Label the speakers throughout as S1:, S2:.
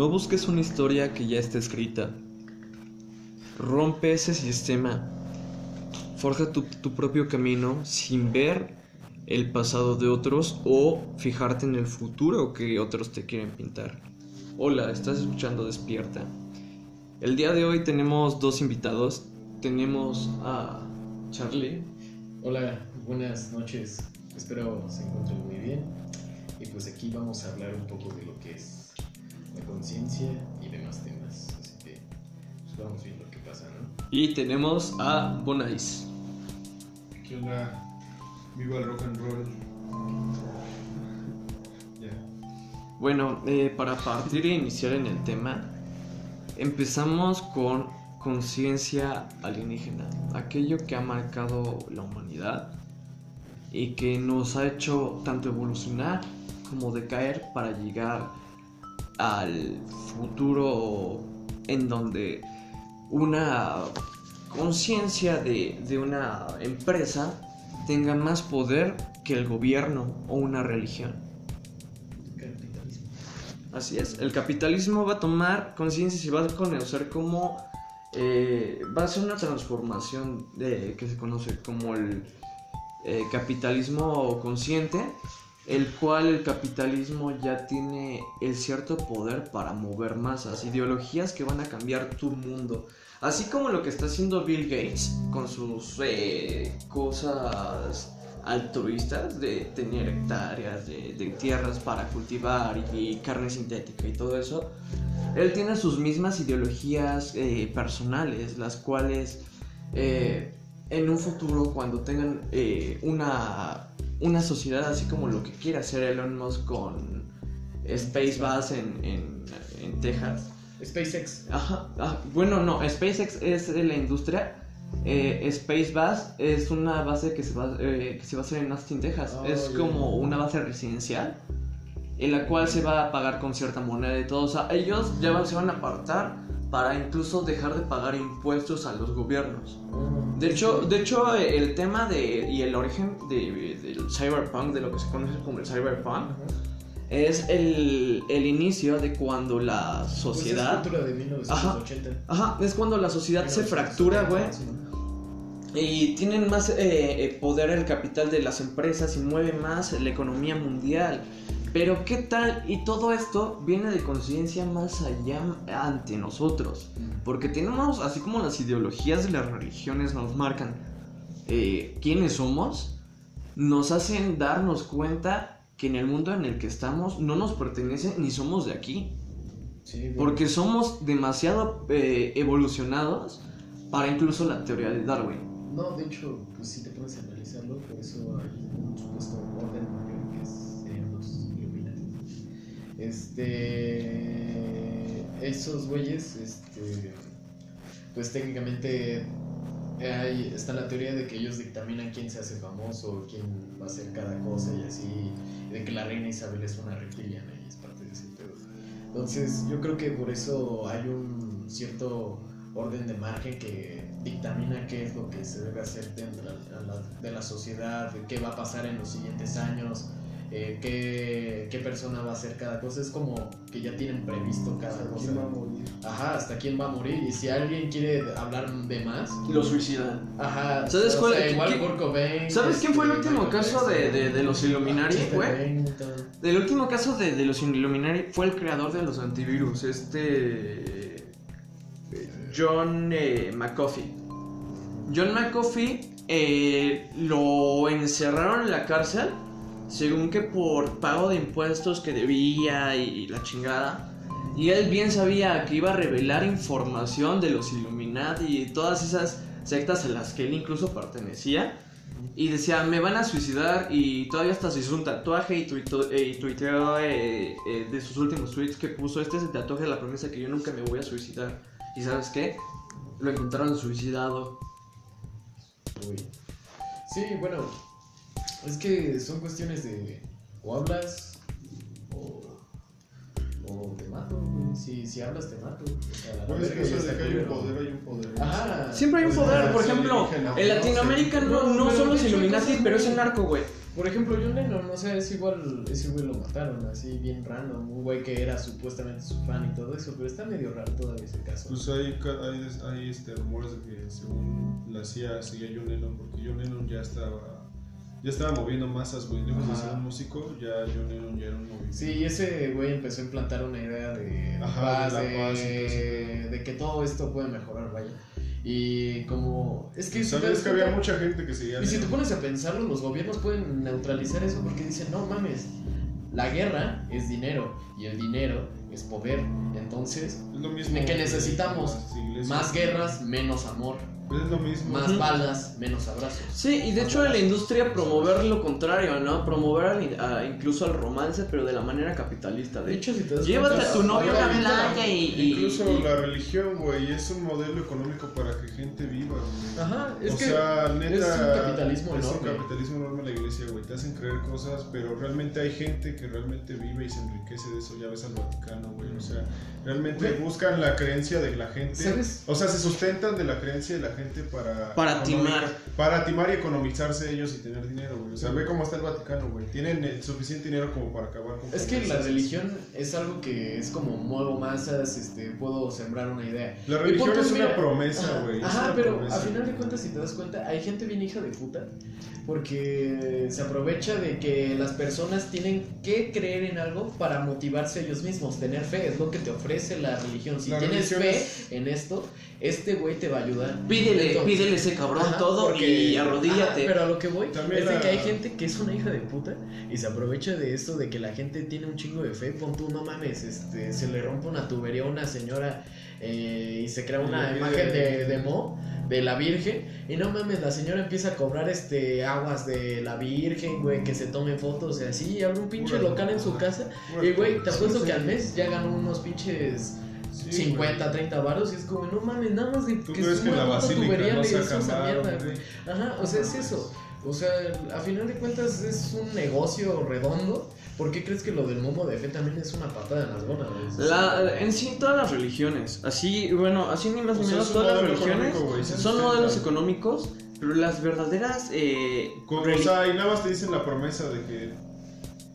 S1: No busques una historia que ya esté escrita. Rompe ese sistema. Forja tu, tu propio camino sin ver el pasado de otros o fijarte en el futuro que otros te quieren pintar. Hola, estás escuchando Despierta. El día de hoy tenemos dos invitados. Tenemos a Charlie.
S2: Hola, buenas noches. Espero se encuentren muy bien. Y pues aquí vamos a hablar un poco de lo que es conciencia y demás temas. Así que pues vamos viendo qué pasa, ¿no?
S1: Y tenemos a Bonais.
S3: ¿Qué onda? Viva el rock and roll. Ya.
S1: Bueno, eh, para partir e iniciar en el tema, empezamos con conciencia alienígena, aquello que ha marcado la humanidad y que nos ha hecho tanto evolucionar como decaer para llegar al futuro en donde una conciencia de, de una empresa tenga más poder que el gobierno o una religión. Así es, el capitalismo va a tomar conciencia y va a conocer como... eh, va a ser una transformación de, que se conoce como el eh, capitalismo consciente, el cual el capitalismo ya tiene el cierto poder para mover masas, ideologías que van a cambiar tu mundo. Así como lo que está haciendo Bill Gates con sus eh, cosas altruistas de tener hectáreas de, tierras para cultivar y, carne sintética y todo eso, él tiene sus mismas ideologías eh, personales, las cuales eh, en un futuro cuando tengan una, una sociedad así como lo que quiere hacer Elon Musk con Space Base en, en, en Texas,
S2: SpaceX.
S1: Ajá, ah, bueno, no, SpaceX es la industria. eh, Space es una base que se va, eh, que se va a hacer en Austin, Texas.
S2: Oh,
S1: es como una base residencial en la cual se va a pagar con cierta moneda y todo. O sea, ellos ya van- se van a apartar para incluso dejar de pagar impuestos a los gobiernos. De hecho, de hecho el tema de, y el origen de- del cyberpunk, de lo que se conoce como el cyberpunk, es el, el inicio de cuando la sociedad...
S2: Pues es cultura de 1980.
S1: Ajá, es cuando la sociedad se fractura, güey. Y tienen más eh, eh, poder el capital de las empresas y mueve más la economía mundial. Pero ¿qué tal? Y todo esto viene de conciencia más allá ante nosotros. Porque tenemos, así como las ideologías de las religiones nos marcan eh, quiénes somos, nos hacen darnos cuenta que en el mundo en el que estamos no nos pertenece ni somos de aquí.
S2: Sí, bueno.
S1: Porque somos demasiado eh, evolucionados para incluso la teoría de Darwin.
S2: No, de hecho, pues si te pones a analizarlo, por eso hay un supuesto orden mayor que es-. Este. Esos güeyes, este. Pues técnicamente hay, está la teoría de que ellos dictaminan quién se hace famoso, quién va a hacer cada cosa y así. De que la reina Isabel es una reptiliana y es parte de ese pedo. Entonces, yo creo que por eso hay un cierto orden de margen que dictamina qué es lo que se debe hacer dentro de la, de la sociedad, qué va a pasar en los siguientes años, eh, qué, qué persona va a hacer cada cosa. Es como que ya tienen previsto cada cosa.
S3: ¿Quién va a morir?
S2: Ajá, hasta quién va a morir. Y si alguien quiere hablar de más,
S1: Lo suicidan.
S2: ajá.
S1: ¿Sabes
S2: o
S1: cuál-
S2: sea, igual
S1: quién-
S2: Kurt Cobain,
S1: ¿Sabes quién fue el último caso de, de- de los Illuminati,
S2: Chester
S1: güey? El último caso de, de los Illuminati fue el creador de los antivirus, este. John eh, McAfee. John McAfee eh, lo encerraron en la cárcel, según que por pago de impuestos que debía y la chingada. Y él bien sabía que iba a revelar información de los Illuminati y todas esas sectas a las que él incluso pertenecía. Y decía, me van a suicidar y todavía hasta se hizo un tatuaje y, tuito- eh, y tuiteó eh, eh, de sus últimos tweets que puso, este es el tatuaje de la promesa que yo nunca me voy a suicidar. ¿Y sabes qué? Lo encontraron suicidado.
S2: Sí, bueno, es que son cuestiones de o hablas o, o te mato. güey. Si, si hablas, te mato. O sea, la
S3: Bueno, es que eso de que hay un poder, hay un poder.
S2: Ajá.
S1: Siempre hay un
S3: Pues
S1: poder, por ejemplo, en
S3: no
S1: Latinoamérica
S3: sé.
S1: no, no
S2: No,
S1: son los Illuminati, pero es el narco, güey.
S2: Por ejemplo, John Lennon, o sea, es igual, ese güey lo mataron, así bien random, un güey que era supuestamente su fan y todo eso, pero está medio raro todavía ese caso.
S3: Pues hay, hay, hay este, rumores de que según la CIA seguía John Lennon, porque John Lennon ya estaba, ya estaba moviendo masas, güey. Lejos de ser un músico, ya John Lennon ya era un movimiento.
S2: Sí, y ese güey empezó a implantar una idea de
S3: Ajá,
S2: paz,
S3: de la paz
S2: que todo esto puede mejorar, vaya. Y como... Es que... si
S3: ¿Sabes
S2: das
S3: que había mucha gente que seguía
S2: Y si te pones a pensarlo, los gobiernos pueden neutralizar eso porque dicen, no mames, la guerra es dinero y el dinero es poder. Entonces,
S3: Es lo mismo
S2: ¿de qué
S3: que
S2: necesitamos? más guerras, menos amor.
S3: Es lo mismo.
S2: Más
S1: Ujú.
S2: balas, menos abrazos.
S1: Sí, y de hecho en la industria promover lo contrario, ¿no? Promover al- a- incluso al romance, pero de la manera capitalista.
S2: De
S1: De
S2: hecho, si te das
S1: Llévate
S2: cuenta-
S1: a tu novio a
S2: Ahorita-
S1: playa y... y-
S3: Incluso
S1: y-
S3: la religión, güey, es un modelo económico para que gente viva, güey.
S2: Ajá, es
S3: o
S2: que
S3: sea, neta,
S2: es un capitalismo
S3: es
S2: enorme.
S3: un capitalismo enorme la iglesia, güey. Te hacen creer cosas, pero realmente hay gente que realmente vive y se enriquece de eso. Ya ves al Vaticano, güey. O sea, realmente buscan la creencia de la gente.
S2: ¿Sabes?
S3: O sea, se sustentan de la creencia de la gente para...
S1: Para timar.
S3: Para timar y economizarse ellos y tener dinero, güey. O sea, ve cómo está el Vaticano, güey. Tienen el suficiente dinero como para acabar con...
S2: Es que la religión es algo que es como muevo masas, este, puedo sembrar una idea.
S3: La religión
S2: pon tú,
S3: es una
S2: mira,
S3: promesa,
S2: ajá,
S3: güey.
S2: Ajá,
S3: una
S2: pero
S3: promesa.
S2: a final de cuentas, si te das cuenta, hay gente bien hija de puta. Porque se aprovecha de que las personas tienen que creer en algo para motivarse ellos mismos. Tener fe es lo que te ofrece la religión. Si
S3: La
S2: tienes
S3: religión
S2: fe
S3: es-
S2: en esto, este güey te va a ayudar.
S1: Pídele,
S2: Entonces-
S1: pídele ese cabrón
S2: Ajá,
S1: todo
S2: porque-
S1: y arrodíllate.
S2: Ajá, pero a lo que voy
S3: También
S2: es de
S3: la-
S2: que hay gente que es una hija de puta y se aprovecha de esto de que la gente tiene un chingo de fe. Pon tú, no mames, este, se le rompe una tubería a una señora eh, y se crea una imagen de, de Mo, de la Virgen. Y no mames, la señora empieza a cobrar este aguas de la Virgen, güey, que se tomen fotos y así. Y abre un pinche
S3: Pura
S2: local en su casa.
S3: Pura
S2: Y güey, te apuesto
S3: Sí,
S2: que
S3: sí.
S2: al mes ya ganó unos pinches.
S3: Sí,
S2: 50,
S3: güey.
S2: 30 varos y es como, no mames, nada más de
S3: ¿Tú
S2: que
S3: crees
S2: es
S3: que
S2: una
S3: la basílica
S2: tubería
S3: no
S2: le hizo
S3: saca
S2: esa
S3: varo,
S2: mierda,
S3: güey?
S2: Ajá, o sea, es eso. O sea, a final de cuentas es un negocio redondo. ¿Por qué crees que lo del momo de fe también es una patada en las gónadas?
S1: La, en sí, todas las religiones, así, bueno, así ni más ni menos, todas las
S3: modelo
S1: religiones son modelos económicos, pero las verdaderas eh,
S3: Como, o sea, y nada más te dicen la promesa de que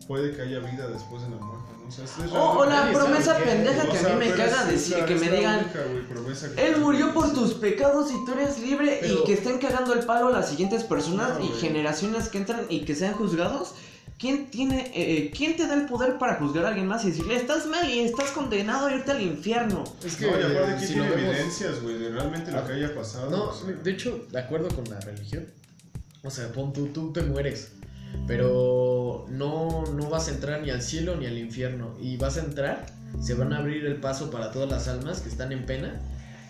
S3: puede que haya vida después de la muerte. O sea, es
S1: o, o la promesa pendeja
S3: o
S1: que
S3: sea,
S1: a mí me caga decir, que me digan,
S3: única,
S1: él murió por tus pecados y tú eres libre
S2: Pero-
S1: y que estén cagando el palo a las siguientes personas
S3: No,
S1: y
S3: güey.
S1: generaciones que entran y que sean juzgados. ¿Quién tiene, eh, quién te da el poder para juzgar a alguien más y decirle estás mal y estás condenado a irte al infierno?
S2: Es que,
S3: No, y aparte aquí
S2: si
S3: tiene
S2: vemos-
S3: evidencias, güey, de realmente lo
S2: Ah,
S3: que haya pasado.
S2: No,
S3: o sea.
S2: de hecho, de acuerdo con la religión. O sea, pon tú, tú te mueres. Pero no, no vas a entrar ni al cielo ni al infierno. Y vas a entrar, se van a abrir el paso para todas las almas que están en pena.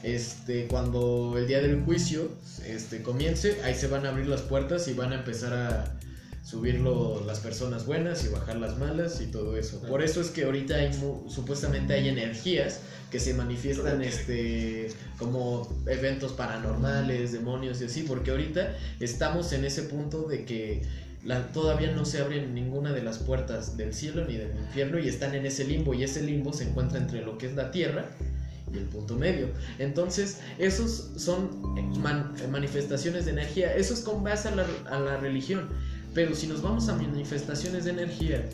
S2: Este, cuando el día del juicio este, comience, ahí se van a abrir las puertas y van a empezar a subir lo- las personas buenas y bajar las malas y todo eso. Por eso es que ahorita hay supuestamente hay energías que se manifiestan este como eventos paranormales, demonios y así, porque ahorita estamos en ese punto de que todavía no se abren ninguna de las puertas del cielo ni del infierno y están en ese limbo y ese limbo se encuentra entre lo que es la tierra y el punto medio. Entonces, esos son eh, eh, manifestaciones de energía, eso es con base a la, religión, pero si nos vamos a manifestaciones de energía,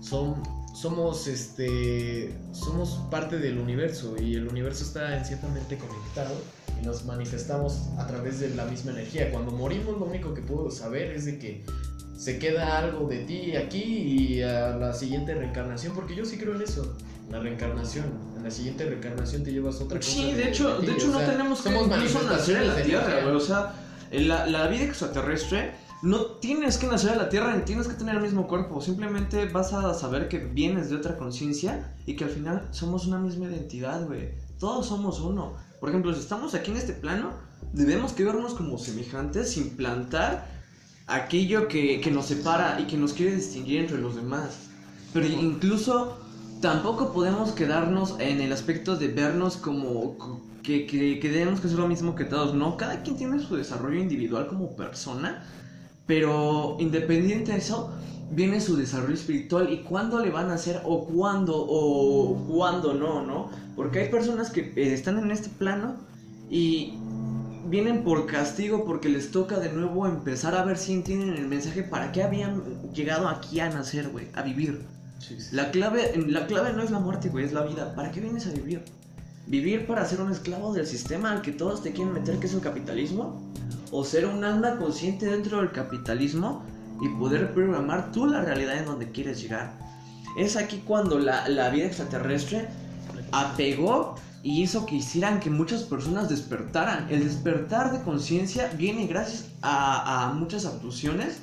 S2: son somos este somos parte del universo y el universo está ciertamente conectado y nos manifestamos a través de la misma energía. Cuando morimos lo único que puedo saber es de que se queda algo de ti aquí y a la siguiente reencarnación, porque yo sí creo en eso, la reencarnación. En la siguiente reencarnación te llevas otra cosa.
S1: Sí, de hecho, de
S2: o
S1: hecho no tenemos que incluso nacer en la Tierra, güey. O sea, la, la vida extraterrestre no tienes que nacer en la Tierra ni tienes que tener el mismo cuerpo. Simplemente vas a saber que vienes de otra conciencia y que al final somos una misma identidad, güey. Todos somos uno. Por ejemplo, si estamos aquí en este plano, debemos que vernos como semejantes sin plantar aquello que, que nos separa y que nos quiere distinguir entre los demás. Pero incluso tampoco podemos quedarnos en el aspecto de vernos como co- que, que, que tenemos que ser lo mismo que todos. No, cada quien tiene su desarrollo individual como persona, pero independiente de eso, viene su desarrollo espiritual y cuándo le van a hacer o cuándo o cuándo no, ¿no? Porque hay personas que eh, están en este plano y vienen por castigo porque les toca de nuevo empezar a ver si entienden el mensaje para qué habían llegado aquí a nacer, güey, a vivir.
S2: Sí, sí.
S1: La clave, la clave no es la muerte, güey, es la vida. ¿Para qué vienes a vivir? ¿Vivir para ser un esclavo del sistema al que todos te quieren meter, que es el capitalismo? ¿O ser un alma consciente dentro del capitalismo y poder programar tú la realidad en donde quieres llegar? Es aquí cuando la, la vida extraterrestre apegó y hizo que hicieran que muchas personas despertaran. El despertar de conciencia viene gracias a, muchas abducciones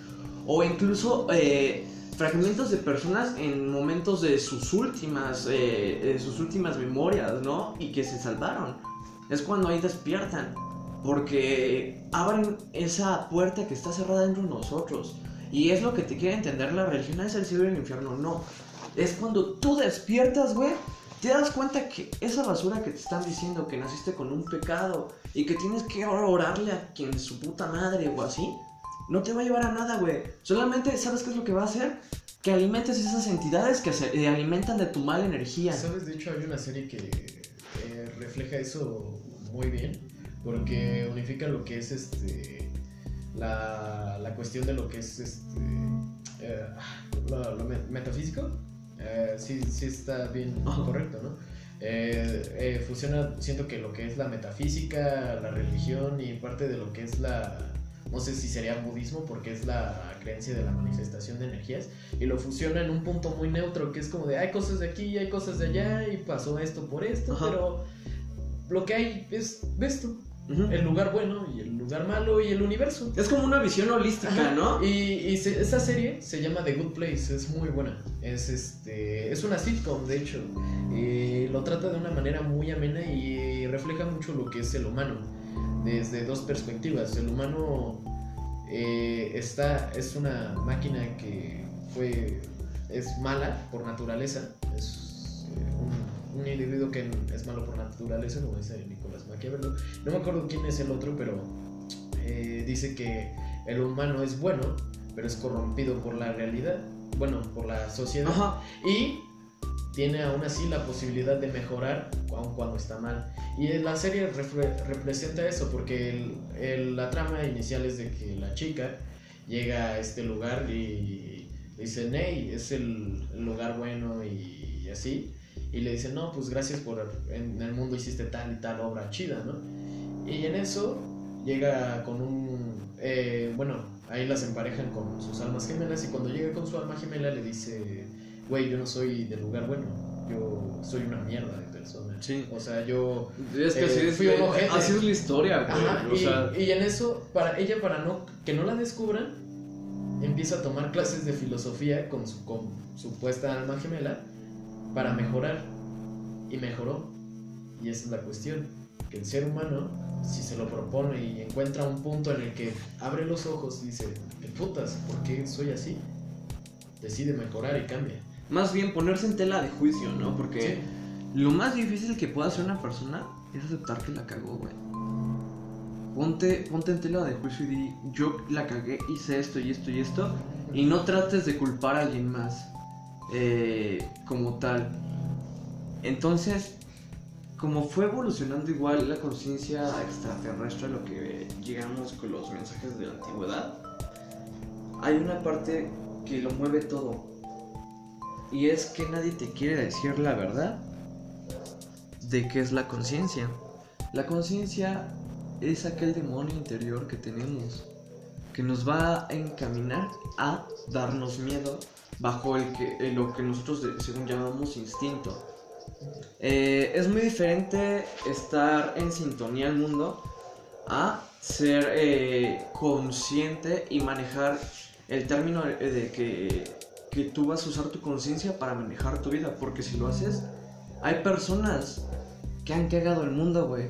S1: o incluso eh, fragmentos de personas en momentos de sus últimas, eh, sus últimas memorias, ¿no? Y que se salvaron. Es cuando ahí despiertan. Porque abren esa puerta que está cerrada dentro de nosotros. Y es lo que te quiere entender la religión, es el cielo y el infierno. No. Es cuando tú despiertas, güey. Te das cuenta que esa basura que te están diciendo que naciste con un pecado y que tienes que orarle a quien su puta madre o así, no te va a llevar a nada, güey. Solamente, ¿sabes qué es lo que va a hacer? Que alimentes esas entidades que se eh, alimentan de tu mala energía.
S2: ¿Sabes? De hecho, hay una serie que eh, refleja eso muy bien, porque unifica lo que es este la, la cuestión de lo que es este eh, lo, lo me- metafísico. Eh, sí, sí está bien correcto, ¿no? Eh, eh, fusiona, siento que lo que es la metafísica, la religión y parte de lo que es la, no sé si sería budismo porque es la creencia de la manifestación de energías y lo fusiona en un punto muy neutro que es como de hay cosas de aquí y hay cosas de allá y pasó esto por esto,
S1: Ajá.
S2: pero lo que hay es ves el lugar bueno y el lugar malo y el universo.
S1: Es como una visión holística,
S2: Ajá.
S1: ¿no?
S2: Y, y se- esta serie se llama The Good Place, es muy buena. Es este es una sitcom, de hecho. Lo trata de una manera muy amena y refleja mucho lo que es el humano. Desde dos perspectivas. El humano eh, está, es una máquina que fue, es mala por naturaleza. Es eh, un, un individuo que es malo por naturaleza, como dice Nicolás Maquiavelo. No me acuerdo quién es el otro, pero eh, dice que el humano es bueno, pero es corrompido por la realidad, bueno, por la sociedad.
S1: Ajá.
S2: Y tiene aún así la posibilidad de mejorar aun cuando está mal. Y la serie representa eso, porque el- el- la trama inicial es de que la chica llega a este lugar y dice, Ney, es el, el lugar bueno y, y así. Y le dice, no, pues gracias por, en el mundo hiciste tal y tal obra chida, ¿no? Y en eso llega con un, eh, bueno, ahí las emparejan con sus almas gemelas y cuando llega con su alma gemela le dice, güey, yo no soy del lugar bueno, yo soy una mierda de persona.
S1: Sí.
S2: O sea, yo...
S1: Es que
S2: Eh,
S1: así, es,
S2: fui un ojete.
S1: así es la historia, güey.
S2: Ajá,
S1: o
S2: y,
S1: sea,
S2: y en eso, para ella, para no que no la descubran, empieza a tomar clases de filosofía con su con supuesta alma gemela para mejorar. Y mejoró. Y esa es la cuestión. Que el ser humano, si se lo propone y encuentra un punto en el que abre los ojos y dice, ¿qué putas? ¿Por qué soy así? Decide mejorar y cambia.
S1: más bien ponerse en tela de juicio, ¿no? Porque
S2: Sí.
S1: lo más difícil que puede hacer una persona es aceptar que la cagó, güey. Ponte, ponte en tela de juicio y di, yo la cagué, hice esto y esto y esto. Y no trates de culpar a alguien más eh, como tal. Entonces, como fue evolucionando igual la conciencia extraterrestre a lo que llegamos con los mensajes de la antigüedad, hay una parte que lo mueve todo. Y es que nadie te quiere decir la verdad de qué es la conciencia. La conciencia es aquel demonio interior que tenemos que nos va a encaminar a darnos miedo bajo el que, eh, lo que nosotros según llamamos instinto. Eh, es muy diferente estar en sintonía al mundo a ser eh, consciente y manejar el término de, de que, que tú vas a usar tu conciencia para manejar tu vida. Porque si lo haces, hay personas que han cagado el mundo, güey.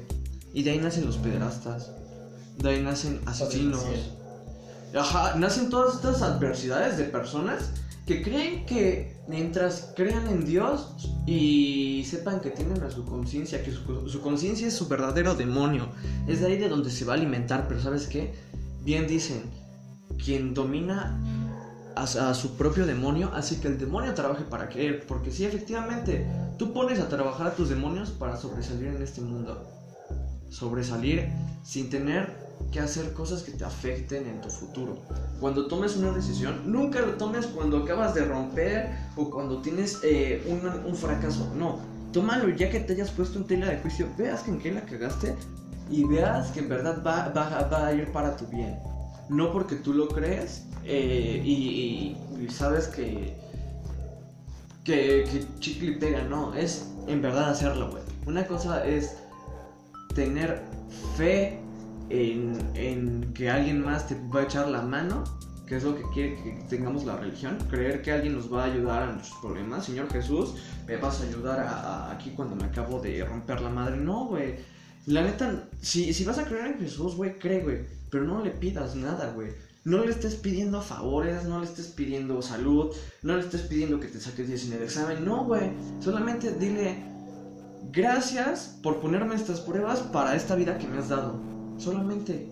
S1: Y de ahí nacen los pederastas. De ahí nacen asesinos. Ajá, nacen todas estas adversidades de personas que creen que mientras crean en Dios y sepan que tienen a su conciencia, que su, conciencia es su verdadero demonio, es de ahí de donde se va a alimentar, pero ¿sabes qué? Bien dicen, quien domina a, su propio demonio hace que el demonio trabaje para querer, porque sí, efectivamente, tú pones a trabajar a tus demonios para sobresalir en este mundo. sobresalir sin tener que hacer cosas que te afecten en tu futuro. Cuando tomes una decisión, nunca lo tomes cuando acabas de romper o cuando tienes eh, un, un fracaso. No, tómalo ya que te hayas puesto en tela de juicio, veas que en qué la cagaste y veas que en verdad va, va- va a ir para tu bien. No porque tú lo crees eh, y, sabes que, que, que chicle pega, no, es en verdad hacerlo, güey. Una cosa es tener fe en, que alguien más te va a echar la mano, que es lo que quiere que tengamos la religión, creer que alguien nos va a ayudar a nuestros problemas. Señor Jesús, me vas a ayudar a- aquí cuando me acabo de romper la madre. No, güey. La neta, si, si vas a creer en Jesús, güey, cree, güey. Pero no le pidas nada, güey. No le estés pidiendo favores, no le estés pidiendo salud, no le estés pidiendo que te saques 10 en el examen. No, güey. Solamente dile, gracias por ponerme estas pruebas para esta vida que me has dado. Solamente.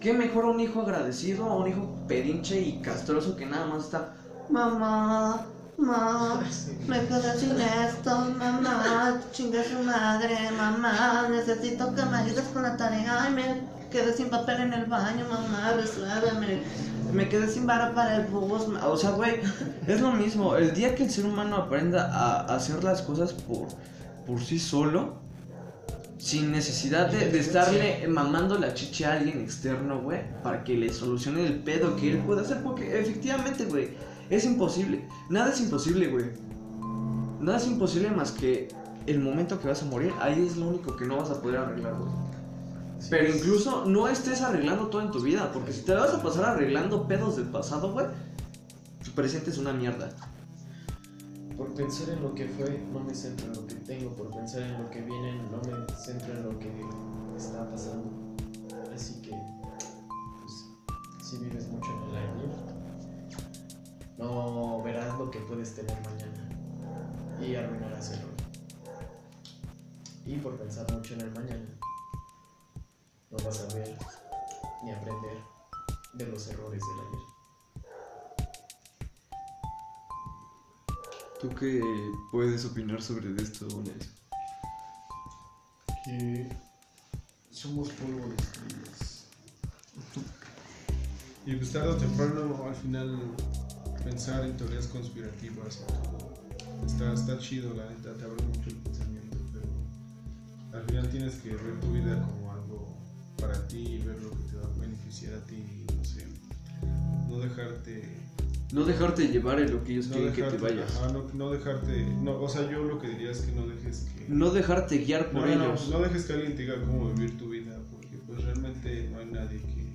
S1: ¿Qué mejor un hijo agradecido o un hijo pedinche y castroso que nada más está, mamá, mamá, me quedé sin esto, mamá, chingue su madre, mamá, necesito que me ayudes con la tarea, ay, me quedé sin papel en el baño, mamá, resuélveme, me quedé sin vara para el bus, o sea, güey, es lo mismo, el día que el ser humano aprenda a hacer las cosas por, por sí solo, sin necesidad de, de estarle mamando la chicha a alguien externo, güey, para que le solucione el pedo que él puede hacer, porque efectivamente, güey, es imposible. Nada es imposible, güey. Nada es imposible más que el momento que vas a morir, ahí es lo único que no vas a poder arreglar, güey. Pero incluso no estés arreglando todo en tu vida, porque si te vas a pasar arreglando pedos del pasado, güey, tu presente es una mierda.
S2: Por pensar en lo que fue, no me centro en lo que tengo. Por pensar en lo que viene, no me centro en lo que está pasando. Así que, pues, si vives mucho en el ayer, no verás lo que puedes tener mañana y arruinarás el hoy. Y por pensar mucho en el mañana, no vas a ver ni aprender de los errores del ayer.
S1: ¿Tú qué puedes opinar sobre esto, Nes?
S3: Que somos polvo de estrellas. Y pues tarde o temprano, al final, pensar en teorías conspirativas. Está, está chido, la neta, te abre mucho el pensamiento, pero al final tienes que ver tu vida como algo para ti ver lo que te va a beneficiar a ti, no sé, no dejarte
S1: No dejarte llevar en lo que ellos
S3: no
S1: quieren que te
S3: dejarte,
S1: vayas.
S3: ajá, no, no dejarte, no, o sea, yo lo que diría es que no dejes que
S1: No dejarte guiar por
S3: no,
S1: ellos.
S3: no dejes que alguien te diga cómo vivir tu vida, porque pues realmente no hay nadie que,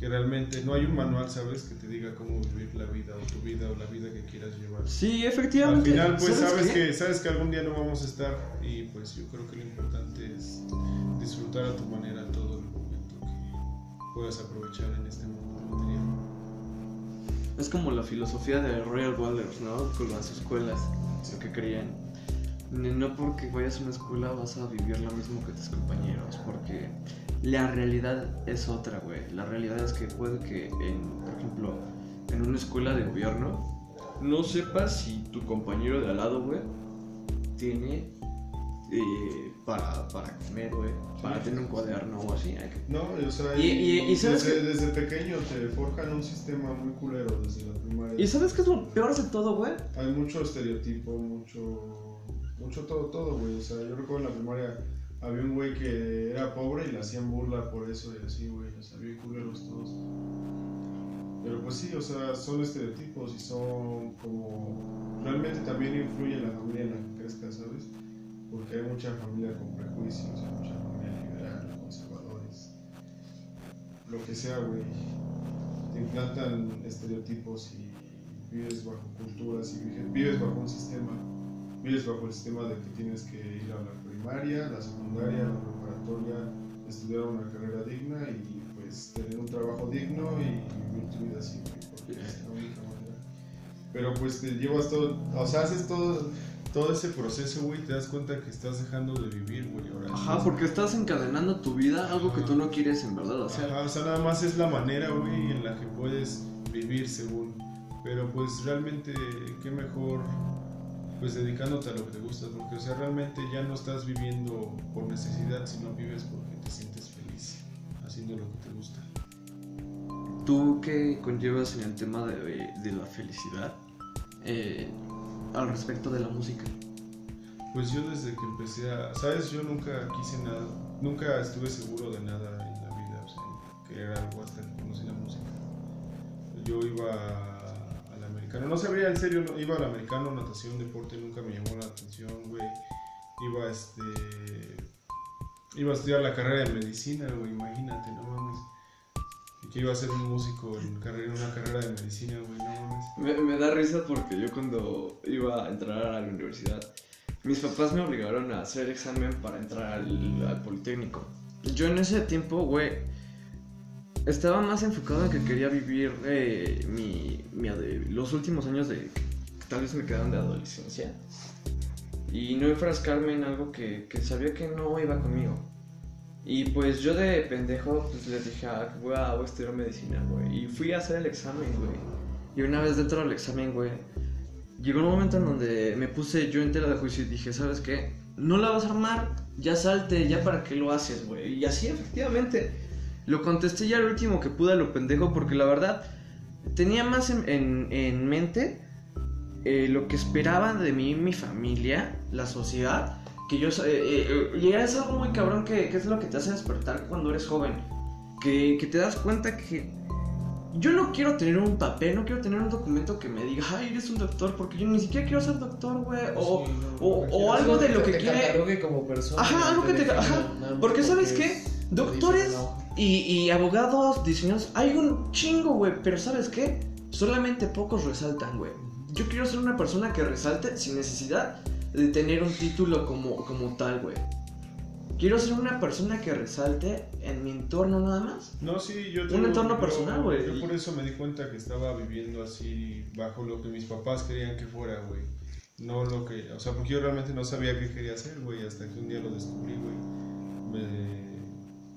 S3: que realmente, no hay un manual, ¿sabes? Que te diga cómo vivir la vida o tu vida o la vida que quieras llevar.
S1: Sí,
S3: Al
S1: efectivamente.
S3: final, pues
S1: ¿Sabes
S3: que sabes que algún día no vamos a estar y pues yo creo que lo importante es disfrutar a tu manera todo el momento que puedas aprovechar en este mundo material.
S1: Es como la filosofía de Royal Wallers, ¿no? Con las escuelas, lo que creían. No porque vayas a una escuela vas a vivir lo mismo que tus compañeros, porque la realidad es otra, güey. La realidad es que puede que, en, por ejemplo, en una escuela de gobierno, no sepas si tu compañero de al lado, güey, tiene eh, para, para comer, güey, para tener un cuaderno o así. Hay que-
S3: No, o sea,
S1: Y- y- y ¿sabes
S3: desde,
S1: qué?
S3: desde pequeño te forjan un sistema muy culero desde la primaria.
S1: ¿Y sabes qué es lo peor de todo, güey?
S3: Hay mucho estereotipo, mucho, mucho todo, todo, güey. O sea, yo recuerdo en la primaria había un güey que era pobre y le hacían burla por eso y así, güey. O sea, bien culeros todos. Pero pues sí, o sea, son estereotipos y son como... Realmente también influye la familia en la que crezcas, ¿sabes? Porque hay mucha familia con prejuicios, hay mucha familia liberal, conservadores. Lo que sea, güey. Te implantan estereotipos y vives bajo culturas y vive- vives bajo un sistema. Vives bajo el sistema de que tienes que ir a la primaria, la secundaria, la preparatoria, estudiar una carrera digna y pues tener un trabajo digno y vivir tu vida güey, porque es la única manera. Pero pues te llevas todo, o sea, haces todo, todo ese proceso, güey, te das cuenta que estás dejando de vivir, güey, ahora.
S1: Ajá, porque estás encadenando tu vida, algo que tú no quieres en verdad hacer.
S3: Ajá, o sea, nada más es la manera, güey, en la que puedes vivir según. Pero pues realmente, qué mejor pues dedicándote a lo que te gusta, porque o sea, realmente ya no estás viviendo por necesidad, sino vives porque te sientes feliz haciendo lo que te gusta.
S1: ¿Tú qué conllevas en el tema de, de la felicidad eh, al respecto de la música?
S3: Pues yo desde que empecé a, sabes, yo nunca quise nada, nunca estuve seguro de nada en la vida, o sea, querer algo hasta que conocí la música. Yo iba al americano, no sabría en serio, iba al americano, natación, deporte, nunca me llamó la atención, güey. Iba este, iba a estudiar la carrera de medicina, güey, imagínate, no mames. Que iba a ser un músico en, una carrera de medicina, güey, no.
S1: Me, da risa porque yo cuando iba a entrar a la universidad, mis papás me obligaron a hacer examen para entrar al, al Politécnico. Yo en ese tiempo, güey, estaba más enfocado en que quería vivir eh, mi, los últimos años de tal vez me quedaron de adolescencia y no enfrascarme en algo que sabía que no iba conmigo. Y pues yo de pendejo pues les dije, ah, voy a, estudiar medicina, güey. Y fui a hacer el examen, güey. Y una vez dentro del examen, güey, llegó un momento en donde me puse yo entera de juicio y dije, ¿sabes qué? No la vas a armar, ya salte, ya para qué lo haces, güey. Y así efectivamente. Lo contesté ya el último que pude a lo pendejo porque la verdad tenía más en, en- en mente eh, lo que esperaba de mí mi familia, la sociedad, que yo... eh, eh, y es algo muy cabrón que, que es lo que te hace despertar cuando eres joven. Que, que te das cuenta que yo no quiero tener un papel, no quiero tener un documento que me diga, ay, eres un doctor, porque yo ni siquiera quiero ser doctor, güey. O,
S2: Sí, no,
S1: o- algo de lo que
S2: te
S1: quiere-
S2: como persona.
S1: Ajá, algo que te- ajá, porque ¿sabes
S2: es-
S1: qué? Doctores
S2: no.
S1: y, y abogados, diseñadores, hay un chingo, güey, pero ¿sabes qué? Solamente pocos resaltan, güey. Yo quiero ser una persona que resalte sin necesidad de tener un título como, como tal, güey. Quiero ser una persona que resalte en mi entorno nada más.
S3: No, sí, yo
S1: Un
S3: digo,
S1: entorno
S3: yo-
S1: personal, güey.
S3: Yo por eso me di cuenta que estaba viviendo así bajo lo que mis papás querían que fuera, güey. No lo que, o sea, porque yo realmente no sabía qué quería hacer, güey, hasta que un día lo descubrí, güey. Me-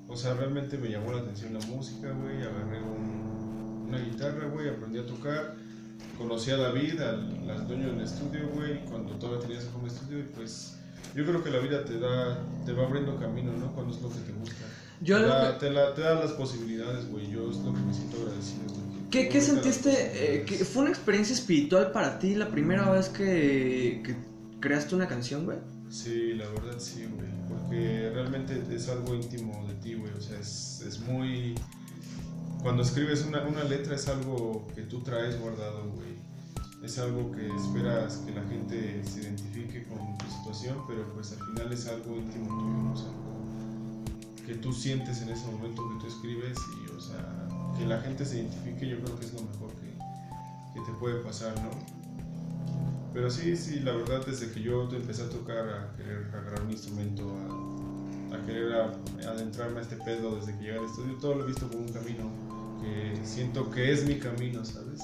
S3: o sea, realmente me llamó la atención la música, güey. Agarré un- una guitarra, güey, aprendí a tocar. Conocí a David, al, al dueño del estudio, güey, cuando todavía tenía ese home estudio y pues yo creo que la vida te da, te va abriendo camino, ¿no? Cuando es lo que te gusta.
S1: Yo
S3: te, da,
S1: que-
S3: te, la- te da las posibilidades, güey. Yo es lo que me siento agradecido, güey.
S1: ¿Qué, qué sentiste? eh, que ¿Fue una experiencia espiritual para ti la primera vez que, que creaste una canción, güey?
S3: Sí, la verdad sí, güey. Porque realmente es algo íntimo de ti, güey. O sea, es, es muy. Cuando escribes una, una letra es algo que tú traes guardado, güey. Es algo que esperas que la gente se identifique con tu situación, pero pues al final es algo íntimo tuyo, ¿no? Algo que tú sientes en ese momento que tú escribes y, o sea, que la gente se identifique, yo creo que es lo mejor que, te puede pasar, ¿no? Pero sí, sí, la verdad, desde que yo empecé a tocar, a querer agarrar un instrumento, a, a querer a- adentrarme a este pedo desde que llegué al estudio, todo lo he visto como un camino que siento que es mi camino, ¿sabes?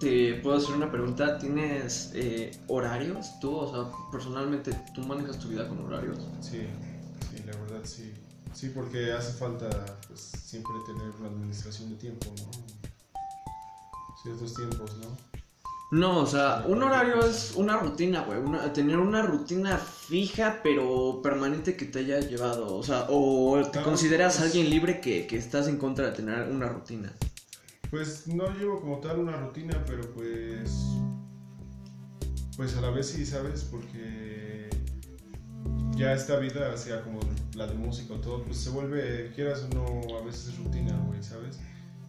S1: Te puedo hacer una pregunta. ¿Tienes eh, horarios tú? O sea, personalmente, ¿tú manejas tu vida con horarios?
S3: Sí, sí, la verdad sí. Sí, porque hace falta pues, siempre tener una administración de tiempo, ¿no? Ciertos tiempos, ¿no?
S1: No, o sea, un horario es una rutina, güey. una- tener una rutina fija, pero permanente que te haya llevado. O sea, o te consideras
S3: pues-
S1: alguien libre que, que estás en contra de tener una rutina.
S3: Pues no llevo como tal una rutina, pero pues. Pues a la vez sí, ¿sabes? Porque ya esta vida, sea como la de música o todo, pues se vuelve, quieras o no, a veces es rutina, güey, ¿sabes?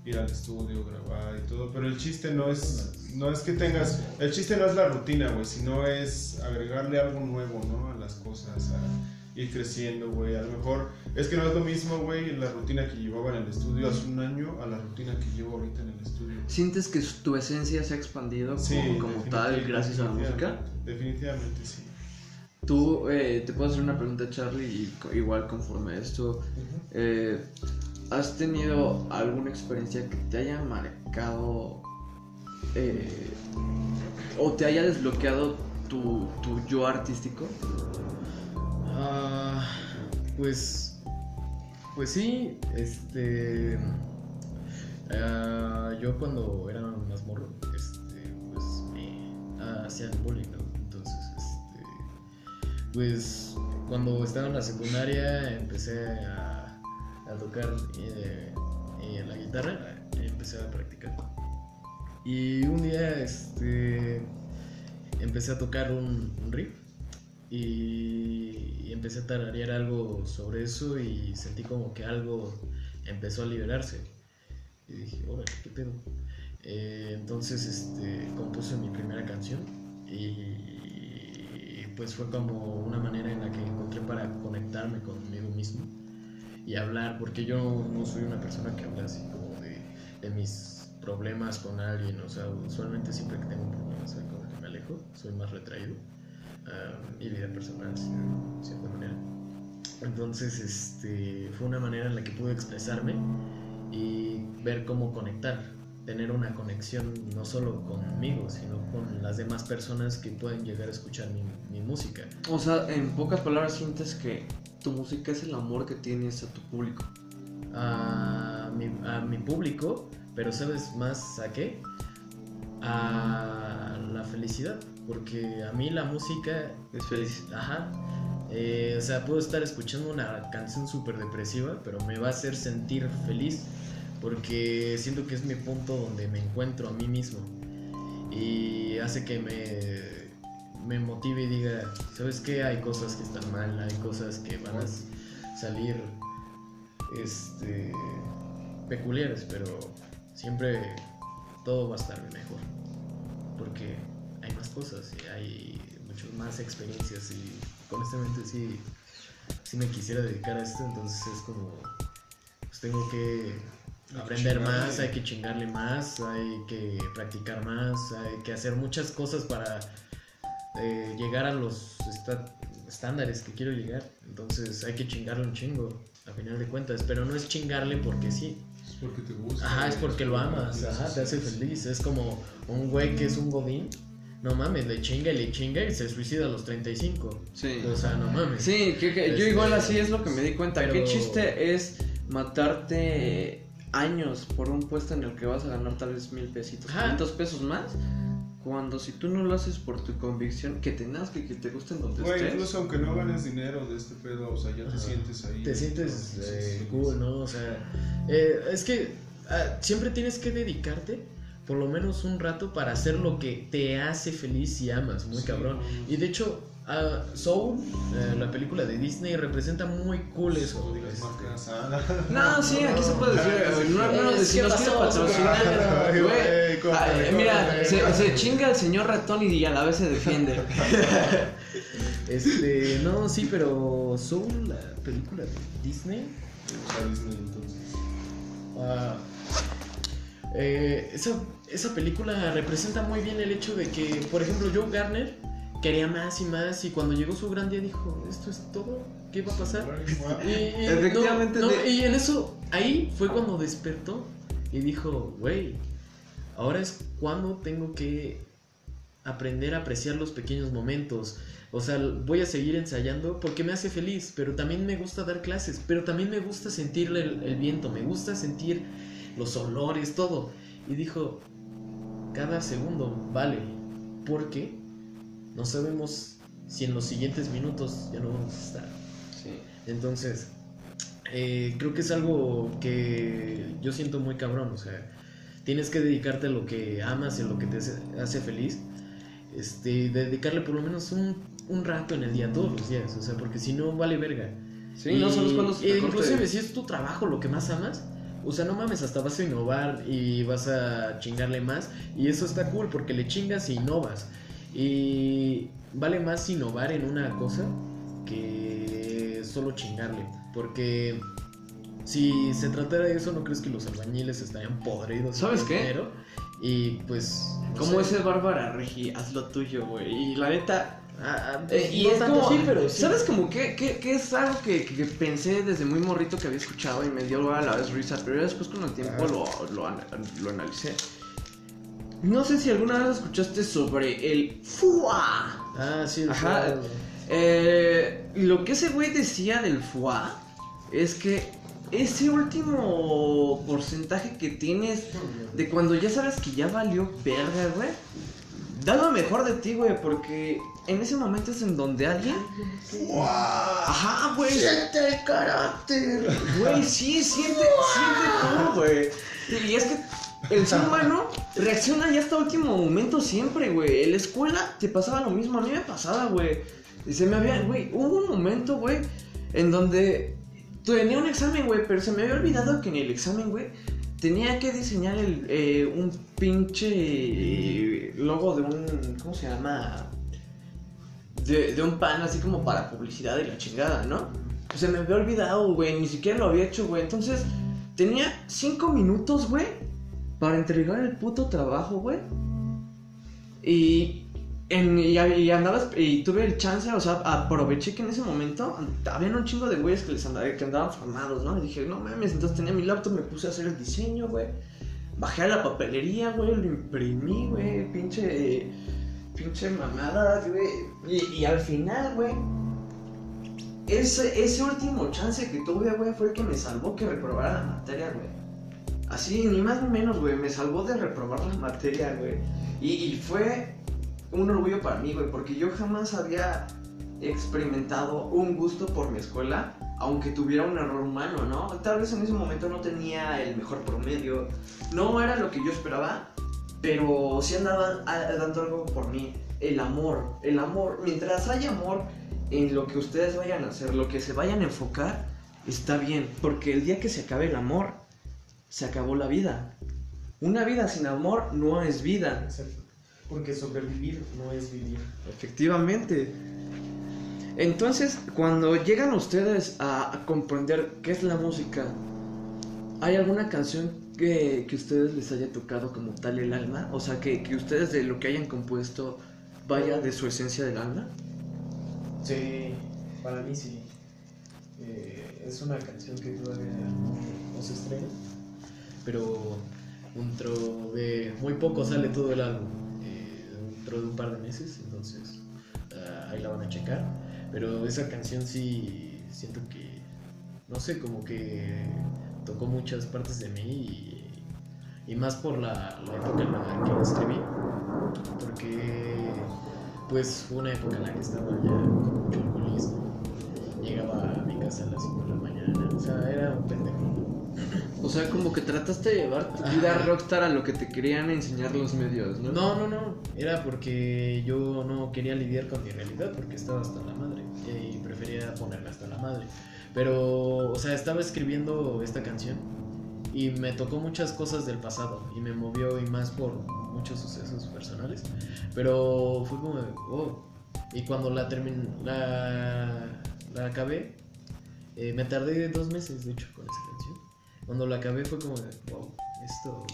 S3: Ir al estudio, grabar y todo, pero el chiste no es, no es que tengas, el chiste no es la rutina, güey, sino es agregarle algo nuevo, ¿no? A las cosas, a ir creciendo, güey. A lo mejor es que no es lo mismo, güey, la rutina que llevaba en el estudio hace un año a la rutina que llevo ahorita en el estudio.
S1: ¿Sientes que tu esencia se ha expandido
S3: Sí,
S1: como, como tal gracias a la música?
S3: definitivamente, sí.
S1: Tú, eh, te puedo hacer una pregunta, Charlie, y igual conforme a esto. eh, ¿Has tenido alguna experiencia que te haya marcado eh, o te haya desbloqueado tu, yo artístico?
S2: Ah, pues. Pues sí, este. ah, yo cuando era más morro, este, pues me ah, hacían bullying, ¿no? Entonces, este, pues cuando estaba en la secundaria empecé a, a tocar eh, eh, la guitarra, empecé a practicar. Y un día, este, empecé a tocar un, riff y, y empecé a tararear algo sobre eso y sentí como que algo empezó a liberarse. Y dije, órale, ¿qué pedo? Eh, entonces este, compuse mi primera canción y pues fue como una manera en la que encontré para conectarme conmigo mismo y hablar, porque yo no soy una persona que habla así como de, de mis problemas con alguien, o sea, usualmente siempre que tengo problemas soy como que me alejo, soy más retraído ah, y vida personal, de cierta manera. Entonces, este, fue una manera en la que pude expresarme y ver cómo conectar, tener una conexión no solo conmigo, sino con las demás personas que pueden llegar a escuchar mi, mi música.
S1: O sea, en pocas palabras sientes que tu música es el amor que tienes a tu público.
S2: A mi, a mi público, pero ¿sabes más a qué? A la felicidad, porque a mí la música
S1: Es feliz.
S2: Ajá. Eh, o sea, puedo estar escuchando una canción súper depresiva, pero me va a hacer sentir feliz porque siento que es mi punto donde me encuentro a mí mismo y hace que me, me motive y diga, ¿sabes qué? Hay cosas que están mal, hay cosas que van a salir este, peculiares, pero siempre todo va a estar mejor porque hay más cosas y hay muchas más experiencias y honestamente sí, sí me quisiera dedicar a esto, entonces es como, pues tengo que
S3: Hay
S2: aprender más, hay que chingarle más, hay que practicar más, hay que hacer muchas cosas para eh, llegar a los estándares que quiero llegar, entonces hay que chingarle un chingo, a final de cuentas, pero no es chingarle porque sí,
S3: Es porque te gusta.
S2: Ajá, es porque lo amas, ajá, te hace feliz. Es como un güey que es un godín. No mames, le chinga y le chinga y se suicida a los 35.
S1: Sí.
S2: O sea, no mames.
S1: Sí, que, que yo
S2: Este,
S1: igual así es lo que me di cuenta.
S2: pero-
S1: Qué chiste es matarte años por un puesto en el que vas a ganar tal vez mil pesitos. 500 pesos más. Cuando si tú no lo haces por tu convicción, que te nazca y que te guste en donde
S3: Güey,
S1: estés.
S3: incluso aunque no ganes dinero de este pedo, o sea, ya te
S2: Ajá.
S3: sientes ahí.
S2: Te sientes eh, cool, ¿no? O sea, eh, es que ah, siempre tienes que dedicarte por lo menos un rato para hacer lo que te hace feliz y amas, muy
S3: Sí,
S2: cabrón. Y de hecho, ah, Soul, eh, la película de Disney, representa muy cool eso.
S3: No digas
S2: este.
S1: No, sí, aquí se puede decir. No, no,
S2: es
S1: si nos quiere patrocinar, güey. Mira, se, se chinga el señor ratón y a la vez se defiende.
S2: Este, no, sí, pero Soul, la película de Disney,
S3: Disney, entonces.
S2: ah, eh, esa, esa película representa muy bien el hecho de que, por ejemplo, Joe Garner quería más y más y cuando llegó su gran día dijo, ¿esto es todo? ¿Qué va a pasar? Y, y-
S1: Efectivamente,
S2: no, no,
S1: de-
S2: y en eso, ahí fue cuando despertó y dijo, güey, ahora es cuando tengo que aprender a apreciar los pequeños momentos. O sea, voy a seguir ensayando porque me hace feliz, pero también me gusta dar clases, pero también me gusta sentir el, el viento, me gusta sentir los olores, todo. Y dijo, cada segundo vale, porque no sabemos si en los siguientes minutos ya no vamos a estar.
S1: Sí.
S2: Entonces, eh, creo que es algo que yo siento muy cabrón. O sea, tienes que dedicarte a lo que amas y a lo que te hace, feliz. Este, dedicarle por lo menos un, un rato en el día, todos los días. O sea, porque si no, vale verga.
S1: Sí, no sabes cuándo se
S2: y
S1: te
S2: inclusive si es tu trabajo lo que más amas, o sea, no mames, hasta vas a innovar y vas a chingarle más. Y eso está cool porque le chingas y innovas. Y vale más innovar en una cosa que solo chingarle. Porque si se tratara de eso, ¿no crees que los albañiles estarían podridos?
S1: ¿Sabes qué?
S2: dinero? Y pues... no
S1: Como ese Bárbara Regi, haz lo tuyo, güey. Y la neta.
S2: Ah, ah,
S1: eh, y
S2: no
S1: es
S2: tanto
S1: como.
S2: pero sí.
S1: ¿Sabes como que, que, que es algo que, que pensé desde muy morrito que había escuchado y me dio a la vez risa, pero después con el tiempo lo, lo, lo analicé. No sé si alguna vez escuchaste sobre el FUA.
S2: Ah, sí,
S1: Ajá.
S2: claro.
S1: Eh, lo que ese güey decía del FUA es que ese último porcentaje que tienes de cuando ya sabes que ya valió verga, güey. da lo mejor de ti, güey, porque en ese momento es en donde alguien. Ajá, güey.
S2: Siente el carácter.
S1: Güey, sí, siente, siente todo, güey. Y es que el ser humano reacciona ya hasta último momento siempre, güey. En la escuela te pasaba lo mismo, a mí me pasaba, güey. Se me había, güey, hubo un momento, güey, en donde tenía un examen, güey, pero se me había olvidado que en el examen, güey, tenía que diseñar el, eh, un pinche logo de un, ¿cómo se llama? De, de un pan así como para publicidad y la chingada, ¿no? Pues se me había olvidado, güey, ni siquiera lo había hecho, güey. Entonces, tenía cinco minutos, güey, para entregar el puto trabajo, güey. Y, en, y, y andaba, y tuve el chance, o sea, aproveché que en ese momento habían un chingo de güeyes que les andaba, andaban formados, ¿no? Y dije, no mames, entonces tenía mi laptop, me puse a hacer el diseño, güey. Bajé a la papelería, güey, lo imprimí, güey, pinche, pinche mamada, güey. Y, y al final, güey, ese, ese último chance que tuve, güey, fue el que me salvó que reprobara la materia, güey. Así, ni más ni menos, güey, me salvó de reprobar la materia, güey. Y, fue un orgullo para mí, güey, porque yo jamás había experimentado un gusto por mi escuela, aunque tuviera un error humano, ¿no? Tal vez en ese momento no tenía el mejor promedio, no era lo que yo esperaba, pero sí andaba dando algo por mí. El amor, el amor, mientras haya amor en lo que ustedes vayan a hacer, lo que se vayan a enfocar, está bien, porque el día que se acabe el amor, se acabó la vida. Una vida sin amor no es vida.
S2: Exacto. Porque sobrevivir no es vivir.
S1: Efectivamente. Entonces, cuando llegan ustedes a, a comprender qué es la música, ¿hay alguna canción que, que ustedes les haya tocado como tal el alma? O sea, que, que ustedes de lo que hayan compuesto vaya de su esencia del alma.
S2: Sí, para mí sí. Eh, es una canción que todavía no, no se estrena, pero dentro de muy poco sale todo el álbum, eh, dentro de un par de meses, entonces ah, ahí la van a checar. Pero esa canción sí siento que, no sé, como que tocó muchas partes de mí y, y más por la, la época en la que la escribí, porque pues fue una época en la que estaba ya con mucho alcoholismo. Llegaba a mi casa a las 5 de la mañana. O sea, era un pendejo.
S1: O sea, como que trataste de llevar tu vida
S2: Ajá.
S1: rockstar a lo que te querían enseñar los medios, ¿no?
S2: No, no, no. Era porque yo no quería lidiar con mi realidad porque estaba hasta la madre. Y prefería ponerme hasta la madre. Pero, o sea, estaba escribiendo esta canción y me tocó muchas cosas del pasado y me movió y más por muchos sucesos personales. Pero fue como, oh. Y cuando la terminé, la, la acabé, eh, me tardé dos meses, de hecho, con esa canción. Cuando la acabé fue como de, wow, esto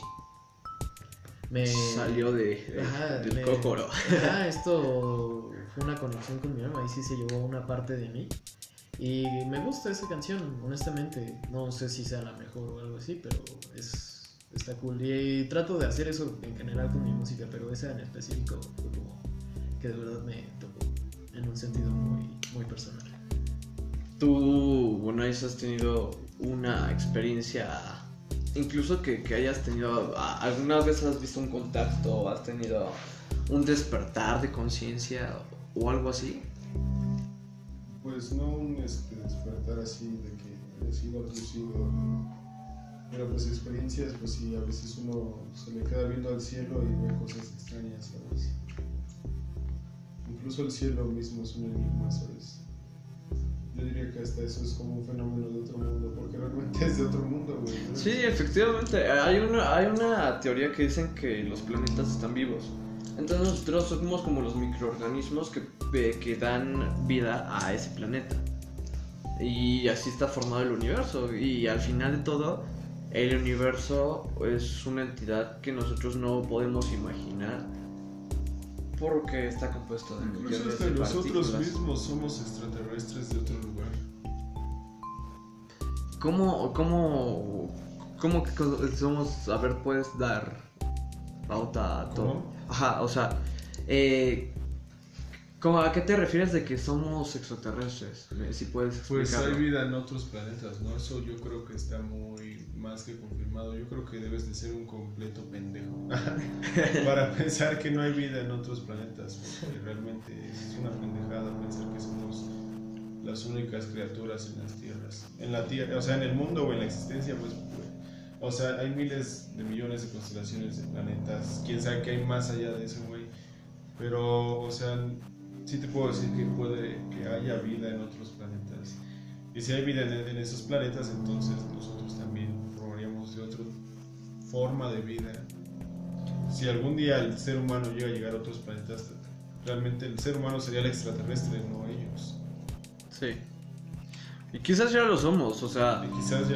S2: me
S1: Salió de, de-
S2: Ajá,
S1: del
S2: me-. Ajá, esto fue una conexión con mi alma, ahí sí se llevó una parte de mí. Y me gusta esa canción, honestamente. No sé si sea la mejor o algo así, pero es está cool. Y trato de hacer eso en general con mi música, pero esa en específico fue como que de verdad me tocó en un sentido muy, muy personal.
S1: Tú, Bonais, has tenido una experiencia, incluso que, que hayas tenido, alguna vez has visto un contacto, has tenido un despertar de conciencia o algo así.
S3: Pues no un este, despertar así de que haya sido abducido. Pero pues experiencias, pues sí, a veces uno se le queda viendo al cielo y ve cosas extrañas, ¿sabes? Incluso el cielo mismo es un enigma, ¿sabes? Yo diría que hasta eso es como un fenómeno de otro mundo, porque realmente es de otro mundo, güey. ¿no?
S1: Sí, efectivamente. Hay una, hay una teoría que dicen que los planetas están vivos. Entonces nosotros somos como los microorganismos que, que dan vida a ese planeta. Y así está formado el universo. Y al final de todo, el universo es una entidad que nosotros no podemos imaginar. Porque está compuesto de
S3: Incluso
S1: millones
S3: hasta
S1: de
S3: nosotros mismos somos extraterrestres de otro lugar.
S1: ¿Cómo, cómo, cómo que somos? A ver, puedes dar pauta a todo.
S3: ¿Cómo?
S1: Ajá, o sea, eh, ¿Cómo, ¿A qué te refieres de que somos extraterrestres? Si puedes
S3: Pues hay
S1: explicarlo.
S3: vida en otros planetas, ¿no? Eso yo creo que está muy más que confirmado. Yo creo que debes de ser un completo pendejo para pensar que no hay vida en otros planetas, porque realmente es una pendejada pensar que somos las únicas criaturas en las tierras. En la tierra, o sea, en el mundo o en la existencia, pues, pues, o sea, hay miles de millones de constelaciones de planetas. Quién sabe qué hay más allá de eso, güey. Pero, o sea, sí te puedo decir que puede que haya vida en otros planetas. Y si hay vida en, en esos planetas, entonces nosotros también formaríamos de otra forma de vida. Si algún día el ser humano llega a llegar a otros planetas, realmente el ser humano sería el extraterrestre, no ellos.
S1: Sí. Y quizás ya lo somos, o sea,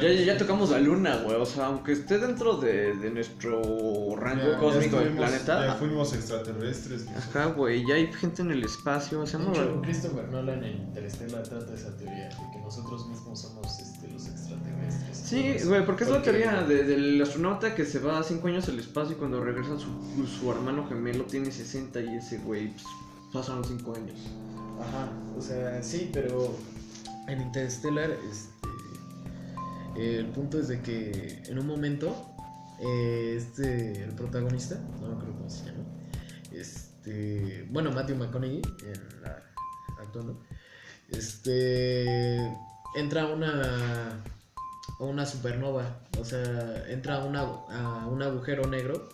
S1: ya, ya, ya tocamos la luna, güey. O sea, aunque esté dentro de, de nuestro rango
S3: ya-
S1: cósmico del planeta.
S3: Ya fuimos extraterrestres.
S1: Ajá, güey, ya hay gente en el espacio.
S2: De
S1: Hacemos
S2: hecho, Christopher Nolan en Interstellar trata esa teoría de que nosotros mismos somos este, los extraterrestres.
S1: Sí, güey, porque es la
S2: porque-
S1: teoría de- del astronauta que se va 5 años al espacio y cuando regresa su, su hermano gemelo tiene 60 y ese güey pues, pasaron 5 años.
S2: Ajá, o sea, sí, pero en Interstellar, este, el punto es de que en un momento, eh, este, el protagonista, no me acuerdo cómo se llama, este, bueno, Matthew McConaughey, en la, actuando, este, entra una, una supernova, o sea, entra a, una, un agujero negro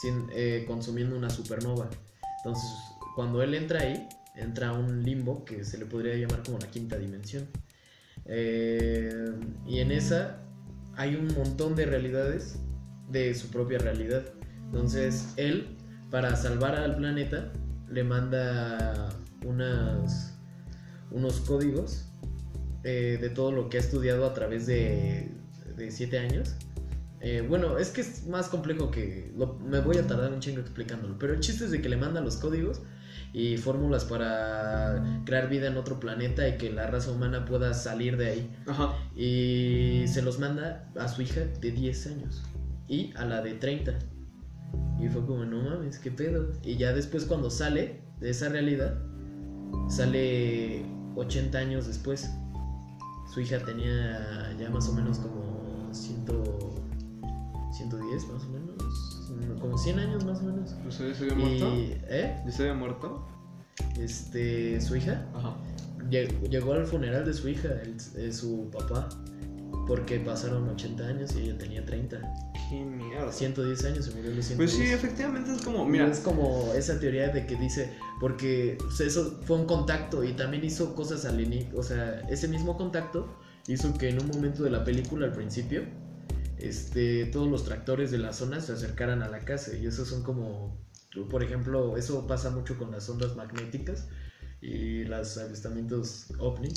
S2: sin, eh, consumiendo una supernova. Entonces, cuando él entra ahí, entra a un limbo que se le podría llamar como la quinta dimensión. Eh, y en esa hay un montón de realidades de su propia realidad. Entonces, él, para salvar al planeta, le manda unos códigos eh, de todo lo que ha estudiado a través de, de siete años. Eh, bueno, es que es más complejo que... me voy a tardar un chingo explicándolo. Pero el chiste es de que le manda los códigos y fórmulas para crear vida en otro planeta y que la raza humana pueda salir de ahí.
S1: Ajá.
S2: Y se los manda a su hija de 10 años y a la de 30. Y fue como, no mames, qué pedo. Y ya después cuando sale de esa realidad, sale 80 años después. Su hija tenía ya más o menos como 100, 110 más o menos. Como 100 años más o menos.
S1: ¿Pues se había muerto?
S2: Y, ¿eh?
S1: ¿Ya se había muerto?
S2: Este, su hija
S1: Ajá.
S2: Lle- Llegó al funeral de su hija, el- eh, su papá, porque pasaron 80 años y ella tenía 30.
S1: Qué mierda.
S2: 110 años se murió los 110.
S1: Pues sí, efectivamente es como,
S2: Mira, es como esa teoría de que dice, porque pues, eso fue un contacto y también hizo cosas alienígenas, o sea, ese mismo contacto hizo que en un momento de la película al principio, este, todos los tractores de la zona se acercaran a la casa y esos son como, por ejemplo, eso pasa mucho con las ondas magnéticas y los avistamientos ovni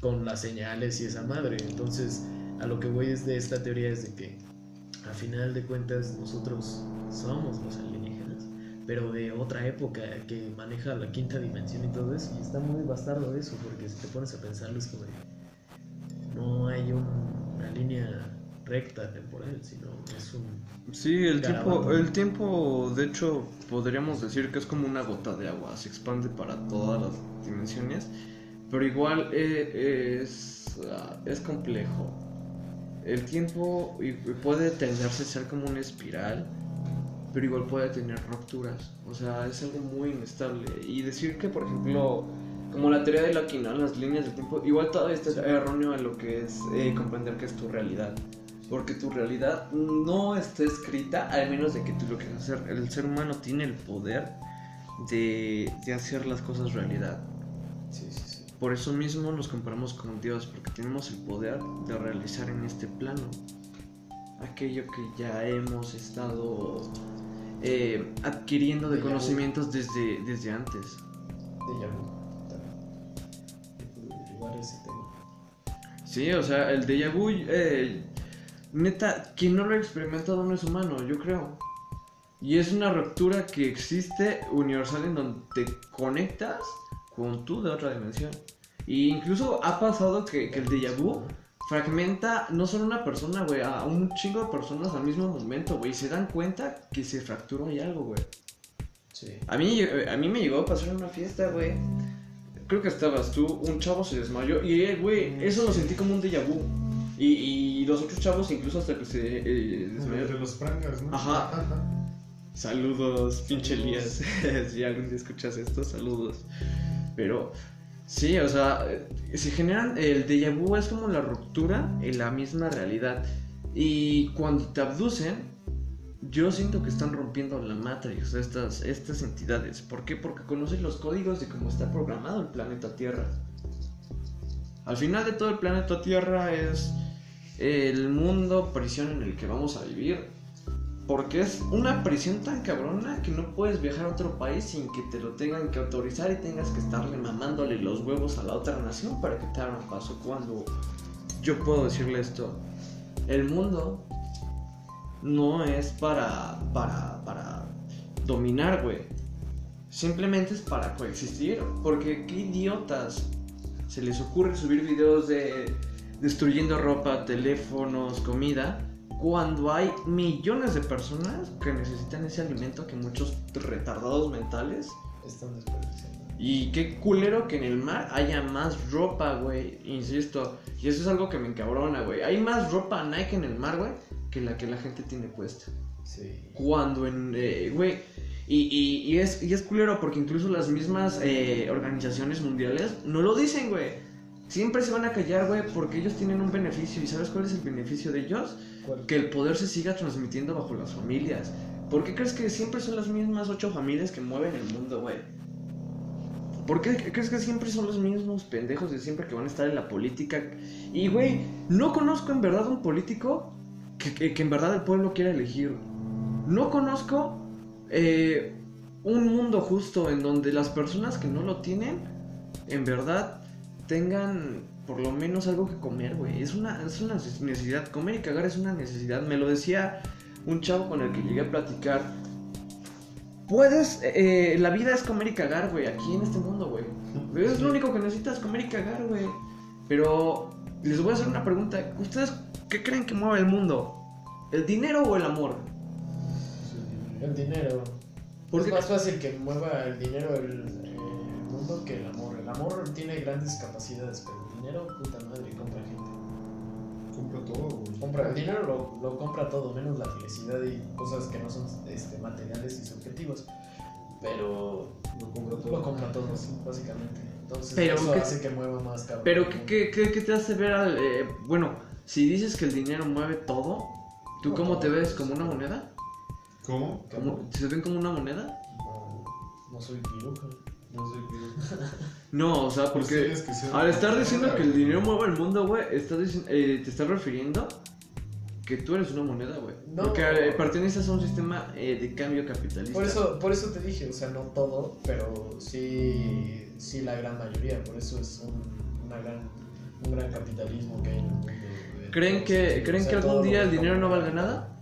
S2: con las señales y esa madre. Entonces, a lo que voy es de esta teoría es de que a final de cuentas nosotros somos los alienígenas, pero de otra época que maneja la quinta dimensión y todo eso. Y está muy bastardo eso, porque si te pones a pensarlo es como no hay un- recta temporal, sino es un...
S1: sí, el tiempo, el tiempo, de hecho, podríamos decir que es como una gota de agua, se expande para todas las dimensiones, pero igual eh, es, ah, es complejo. El tiempo puede tenderse a ser como una espiral, pero igual puede tener rupturas, o sea, es algo muy inestable. Y decir que, por ejemplo, como la teoría de la ¿no? las líneas del tiempo, igual todavía está erróneo en lo que es eh, comprender que es tu realidad. Porque tu realidad no está escrita, al menos de que tú lo quieras hacer. El ser humano tiene el poder de, de hacer las cosas realidad.
S2: Sí, sí, sí.
S1: Por eso mismo nos comparamos con Dios, porque tenemos el poder de realizar en este plano aquello que ya hemos estado eh, adquiriendo de conocimientos desde, desde antes.
S2: De tema.
S1: Sí, o sea, el déjà vu, eh, neta, quien no lo ha experimentado no es humano, yo creo. Y es una ruptura que existe universal en donde te conectas con tú de otra dimensión. Y incluso ha pasado que, que el déjà vu fragmenta no solo una persona, güey, a un chingo de personas al mismo momento, güey. Y se dan cuenta que se fracturó ahí algo, güey.
S2: Sí.
S1: A mí, a mí me llegó a pasar en una fiesta, güey. Creo que estabas tú, un chavo se desmayó y, eh, güey, eso lo sentí como un déjà vu. Y, y los otros chavos, incluso hasta que se eh.
S3: De los prangas, ¿no?
S1: Ajá. Saludos, pinche Elías. si algún día escuchas esto, saludos. Pero, sí, o sea, eh, se generan. El déjà vu es como la ruptura en la misma realidad. Y cuando te abducen, yo siento que están rompiendo la Matrix, estas, estas entidades. ¿Por qué? Porque conocen los códigos de cómo está programado el planeta Tierra. Al final de todo, el planeta Tierra es el mundo prisión en el que vamos a vivir. Porque es una prisión tan cabrona que no puedes viajar a otro país sin que te lo tengan que autorizar y tengas que estarle mamándole los huevos a la otra nación para que te abran paso. Cuando yo puedo decirle esto, el mundo no es para, para, para dominar, güey. Simplemente es para coexistir. Porque qué idiotas se les ocurre subir videos de destruyendo ropa, teléfonos, comida cuando hay millones de personas que necesitan ese alimento que muchos retardados mentales.
S2: Están desperdiciando.
S1: Y qué culero que en el mar haya más ropa, güey. Insisto. Y eso es algo que me encabrona, güey. Hay más ropa Nike en el mar, güey, que la que la gente tiene puesta.
S2: Sí.
S1: Cuando en, eh, güey. y, y, y, es, y es culero porque incluso las mismas eh, organizaciones mundiales no lo dicen, güey. Siempre se van a callar, güey, porque ellos tienen un beneficio. ¿Y sabes cuál es el beneficio de ellos?
S2: ¿Cuál?
S1: que el poder se siga transmitiendo bajo las familias. ¿Por qué crees que siempre son las mismas ocho familias que mueven el mundo, güey? ¿Por qué crees que siempre son los mismos pendejos de siempre que van a estar en la política? Y, güey, no conozco en verdad un político que, que- que en verdad el pueblo quiera elegir. No conozco eh, un mundo justo en donde las personas que no lo tienen, en verdad, tengan por lo menos algo que comer, güey. Es una, es una necesidad. Comer y cagar es una necesidad. Me lo decía un chavo con el que llegué a platicar. Puedes, eh, la vida es comer y cagar, güey, aquí en este mundo, güey. Es lo único que necesitas, comer y cagar, güey. Pero les voy a hacer una pregunta. ¿Ustedes qué creen que mueve el mundo? ¿El dinero o el amor?
S2: El dinero.
S1: ¿Por
S2: es más fácil que mueva el dinero el, el mundo que el amor. El amor tiene grandes capacidades, pero el dinero, puta madre, compra gente.
S3: Compra todo, güey.
S2: Compra, el dinero lo, lo compra todo, menos la felicidad y cosas que no son este, materiales y subjetivos. Pero
S3: Lo compra todo.
S2: lo compra todo, básicamente. Entonces,
S1: Pero
S2: eso
S1: ¿qué-
S2: hace que mueva más cabrón.
S1: Pero ¿qué, qué, qué- qué te hace ver al... eh, bueno, si dices que el dinero mueve todo, ¿tú
S2: No,
S1: cómo te ves? ¿Como una moneda?
S3: ¿Cómo?
S1: ¿Cómo, ¿Se ven como una moneda?
S2: No, no soy piruja.
S3: No sé qué.
S1: No, o sea,
S3: Pues
S1: porque
S3: que
S1: al estar diciendo que el dinero mueve el mundo, güey, estás eh, te estás refiriendo que tú eres una moneda, güey.
S2: No.
S1: Porque eh, perteneces a un sistema eh, de cambio capitalista.
S2: Por eso, por eso te dije, o sea, no todo, pero sí, sí la gran mayoría. Por eso es un, una gran, un gran capitalismo que hay en el mundo.
S1: ¿Creen que. ¿creen
S2: O sea,
S1: que algún día el dinero no valga nada?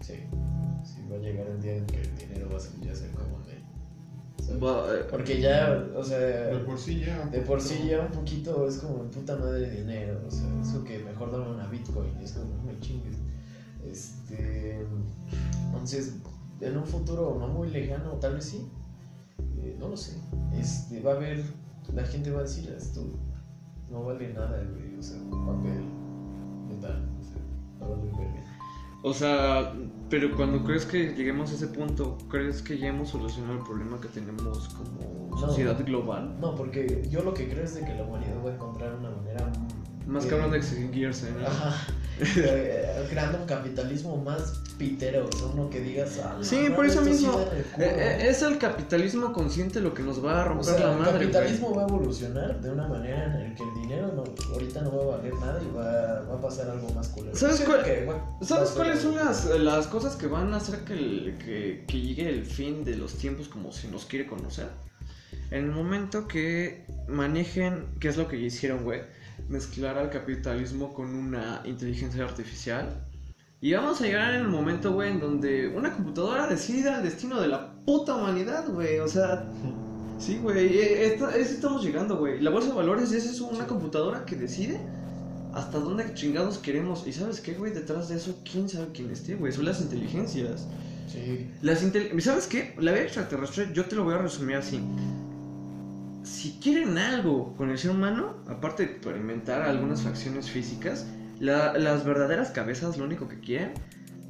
S2: Sí, sí, va a llegar el día en que Porque ya, o sea,
S3: De por sí ya.
S2: de por sí ya un poquito es como puta madre de dinero. O sea, eso que mejor dame una Bitcoin, es como no me chingues. Este. Entonces, en un futuro no muy lejano, tal vez sí, eh, no lo sé. Este, va a haber, la gente va a decir esto no vale nada, güey. O sea, un papel, metal, o sea, va a valer verga.
S1: O sea, pero cuando crees que lleguemos a ese punto, ¿crees que ya hemos solucionado el problema que tenemos como
S2: No.
S1: sociedad global?
S2: No, porque yo lo que creo es de que la humanidad va a encontrar una manera
S1: Más
S2: eh,
S1: cabrón de extinguirse, ¿no?
S2: Ajá. Creando un capitalismo más pitero, o sea, uno que digas. "Ah,
S1: Sí,
S2: no,
S1: por eso
S2: sí
S1: mismo.
S2: el culo".
S1: Eh, eh, es el capitalismo consciente lo que nos va a
S2: o
S1: romper
S2: sea,
S1: la
S2: el
S1: madre. güey.
S2: capitalismo va a evolucionar de una manera en la que el dinero no, ahorita no va a valer nada y va, va a pasar algo más culero.
S1: ¿Sabes cuál-
S2: que, bueno,
S1: ¿Sabes cuáles son las, las cosas que van a hacer que, el- que, que llegue el fin de los tiempos como se nos quiere conocer? En el momento que manejen, ¿qué es lo que hicieron, güey? Mezclar al capitalismo con una inteligencia artificial. Y vamos a llegar en el momento, güey, en donde una computadora decida el destino de la puta humanidad, güey. O sea, sí, güey. eh, esta- es- estamos llegando, güey. La bolsa de valores es eso, una computadora que decide hasta dónde chingados queremos. Y sabes qué, güey, detrás de eso, quién sabe quién esté, güey. Son las inteligencias.
S2: Sí.
S1: Las intel- ¿Sabes qué? La vida extraterrestre, yo te lo voy a resumir así. Si quieren algo con el ser humano, aparte de experimentar algunas facciones físicas, la- las verdaderas cabezas lo único que quieren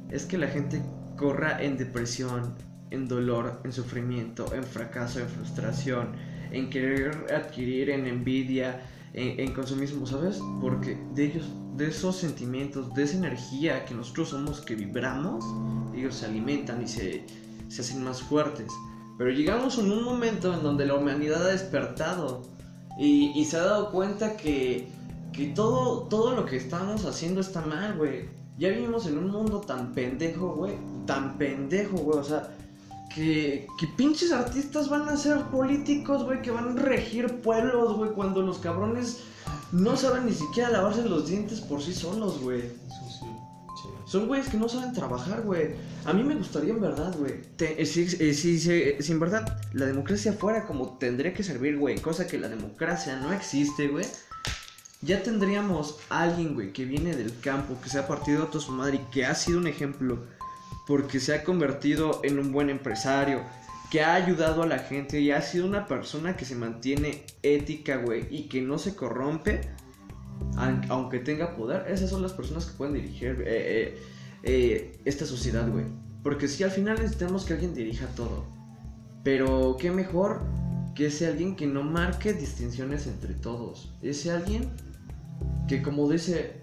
S1: es que la gente corra en depresión, en dolor, en sufrimiento, en fracaso, en frustración, en querer adquirir, en envidia, en, en consumismo, ¿sabes? Porque de ellos, de esos sentimientos, de esa energía que nosotros somos, que vibramos, ellos se alimentan y se, se hacen más fuertes. Pero llegamos en un momento en donde la humanidad ha despertado y, y se ha dado cuenta que, que todo, todo lo que estamos haciendo está mal, güey. Ya vivimos en un mundo tan pendejo, güey. Tan pendejo, güey. O sea, que, que pinches artistas van a ser políticos, güey. Que van a regir pueblos, güey. Cuando los cabrones no saben ni siquiera lavarse los dientes por sí solos, güey.
S3: Sí.
S1: Son güeyes que no saben trabajar, güey. A mí me gustaría en verdad, güey. eh, Si, eh, si, si- si en verdad la democracia fuera como tendría que servir, güey. Cosa que la democracia no existe, güey. Ya tendríamos a alguien, güey, que viene del campo, que se ha partido a su madre y que ha sido un ejemplo. Porque se ha convertido en un buen empresario. Que ha ayudado a la gente y ha sido una persona que se mantiene ética, güey. Y que no se corrompe aun- aunque tenga poder, esas son las personas que pueden dirigir eh, eh, eh, esta sociedad, güey. Porque sí, al final necesitamos que alguien dirija todo. Pero qué mejor que ese alguien que no marque distinciones entre todos. Ese alguien que como dice,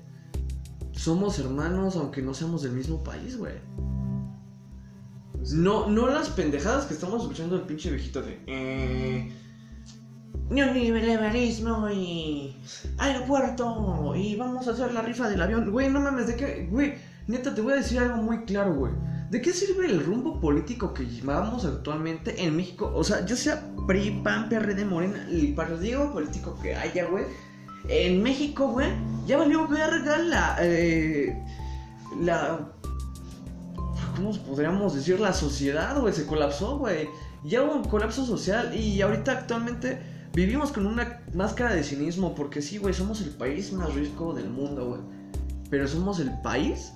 S1: somos hermanos aunque no seamos del mismo país, güey. No, no las pendejadas que estamos escuchando del pinche viejito de... Eh, neoliberalismo y aeropuerto y vamos a hacer la rifa del avión. Güey, no mames, ¿de qué? Güey, neta, te voy a decir algo muy claro, güey. ¿De qué sirve el rumbo político que llevamos actualmente en México? O sea, ya sea PRI, PAN, PRD, Morena, el partido político que haya, güey. En México, güey, ya valió verga la... eh, la... ¿Cómo podríamos decir? La sociedad, güey, se colapsó, güey. Ya hubo un colapso social y ahorita actualmente vivimos con una máscara de cinismo porque sí, güey, somos el país más rico del mundo, güey. Pero somos el país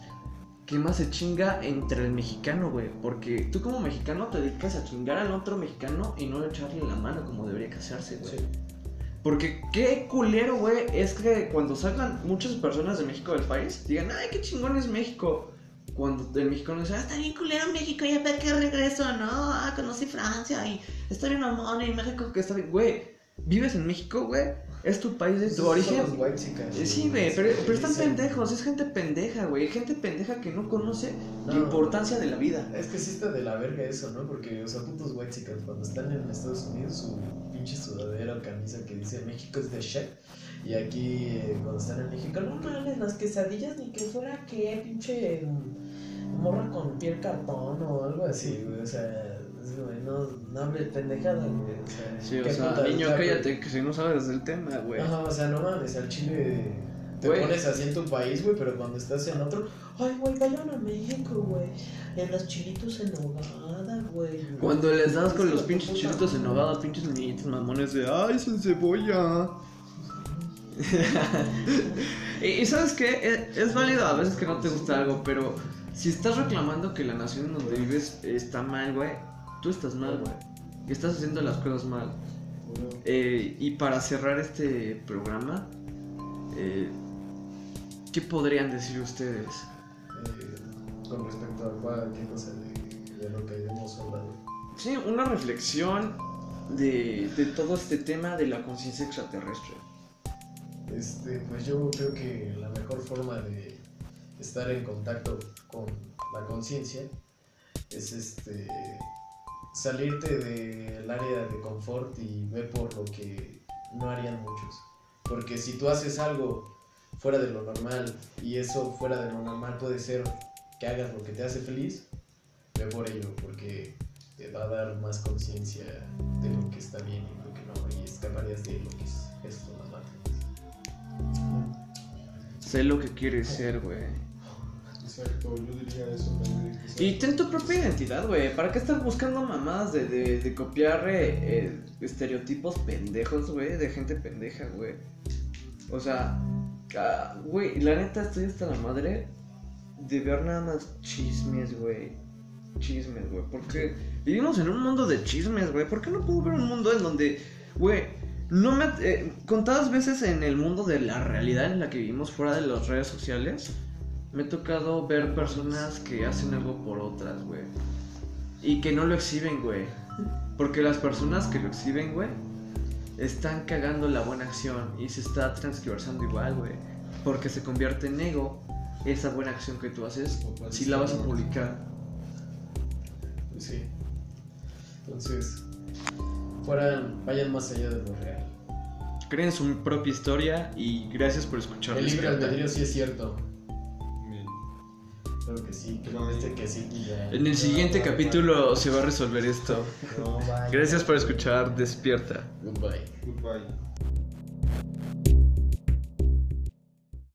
S1: que más se chinga entre el mexicano, güey. Porque tú como mexicano te dedicas a chingar al otro mexicano y no echarle la mano como debería que hacerse, güey.
S2: Sí.
S1: Porque qué culero, güey, es que cuando salgan muchas personas de México del país, digan, ay, qué chingón es México. Cuando el mexicano dice, ah, está bien culero México, ya para qué regreso, ¿no? Ah, conocí Francia y estoy en amor y México que está bien. Güey, vives en México, güey, es tu país de tu origen.
S2: son los
S1: Eh, Sí, güey, pero, pero están pendejos, es gente pendeja, güey. Gente pendeja que no conoce la importancia de la vida.
S2: Es que sí está de la verga eso, ¿no? Porque, o sea, putos whitexicans, cuando están en Estados Unidos, su pinche sudadera o camisa que dice México es de shit. Y aquí, eh, cuando están en México, no mames, las quesadillas ni que fuera que pinche morra con piel cartón o algo así, güey. O sea, güey, no, no hable pendejada, güey. O sea,
S1: Sí, o sea, niño, cállate, que si no sabes del tema, güey.
S2: Ajá, o sea, no mames, al chile te
S1: Güey.
S2: pones así en tu país, güey, pero cuando estás en otro, ay, güey, vayan a México, güey. En los chilitos en nogada, güey.
S1: Cuando les das con los pinches
S2: puta
S1: chilitos en nogada, pinches niñitos mamones de ay, sin cebolla. y, y sabes qué, es, es válido a veces que no te gusta algo, pero si estás reclamando que la nación en donde vives está mal, güey, tú estás mal, güey. Estás haciendo las cosas mal. Eh, y para cerrar este programa, eh, ¿qué podrían decir ustedes?
S2: Eh, con respecto a cuál, qué cosa de, de lo que hemos hablado.
S1: Sí, una reflexión de, de todo este tema de la conciencia extraterrestre.
S2: Este, pues yo creo que la mejor forma de estar en contacto con la conciencia es este salirte del área de confort y ver por lo que no harían muchos. Porque si tú haces algo fuera de lo normal y eso fuera de lo normal puede ser que hagas lo que te hace feliz, ve por ello, porque te va a dar más conciencia de lo que está bien y lo que no, y escaparías de lo que es esto, la Matrix.
S1: Sé lo que quieres ser, güey.
S3: Exacto, yo diría eso también.
S1: Y ten tu propia identidad, güey. ¿Para qué estás buscando mamadas de, de, de copiar eh, eh, estereotipos pendejos, güey? De gente pendeja, güey. O sea, ah, güey, la neta estoy hasta la madre de ver nada más chismes, güey. chismes, güey. Porque vivimos en un mundo de chismes, güey. ¿Por qué no puedo ver un mundo en donde, güey, no me... eh, contadas veces en el mundo de la realidad en la que vivimos fuera de las redes sociales, me ha tocado ver personas que hacen algo por otras, güey. Y que no lo exhiben, güey. Porque las personas que lo exhiben, güey, están cagando la buena acción y se está transversando igual, güey. Porque se convierte en ego esa buena acción que tú haces si la vas a publicar.
S2: Pues sí. Entonces, fueran, vayan más allá de lo real.
S1: Creen su propia historia y gracias por escuchar.
S2: El libre albedrío sí es cierto. Claro que sí, que
S3: No.
S2: este que sí. ya.
S1: En el siguiente capítulo se va a resolver esto.
S2: No.
S1: Gracias por escuchar Despierta.
S2: Goodbye.
S3: Goodbye.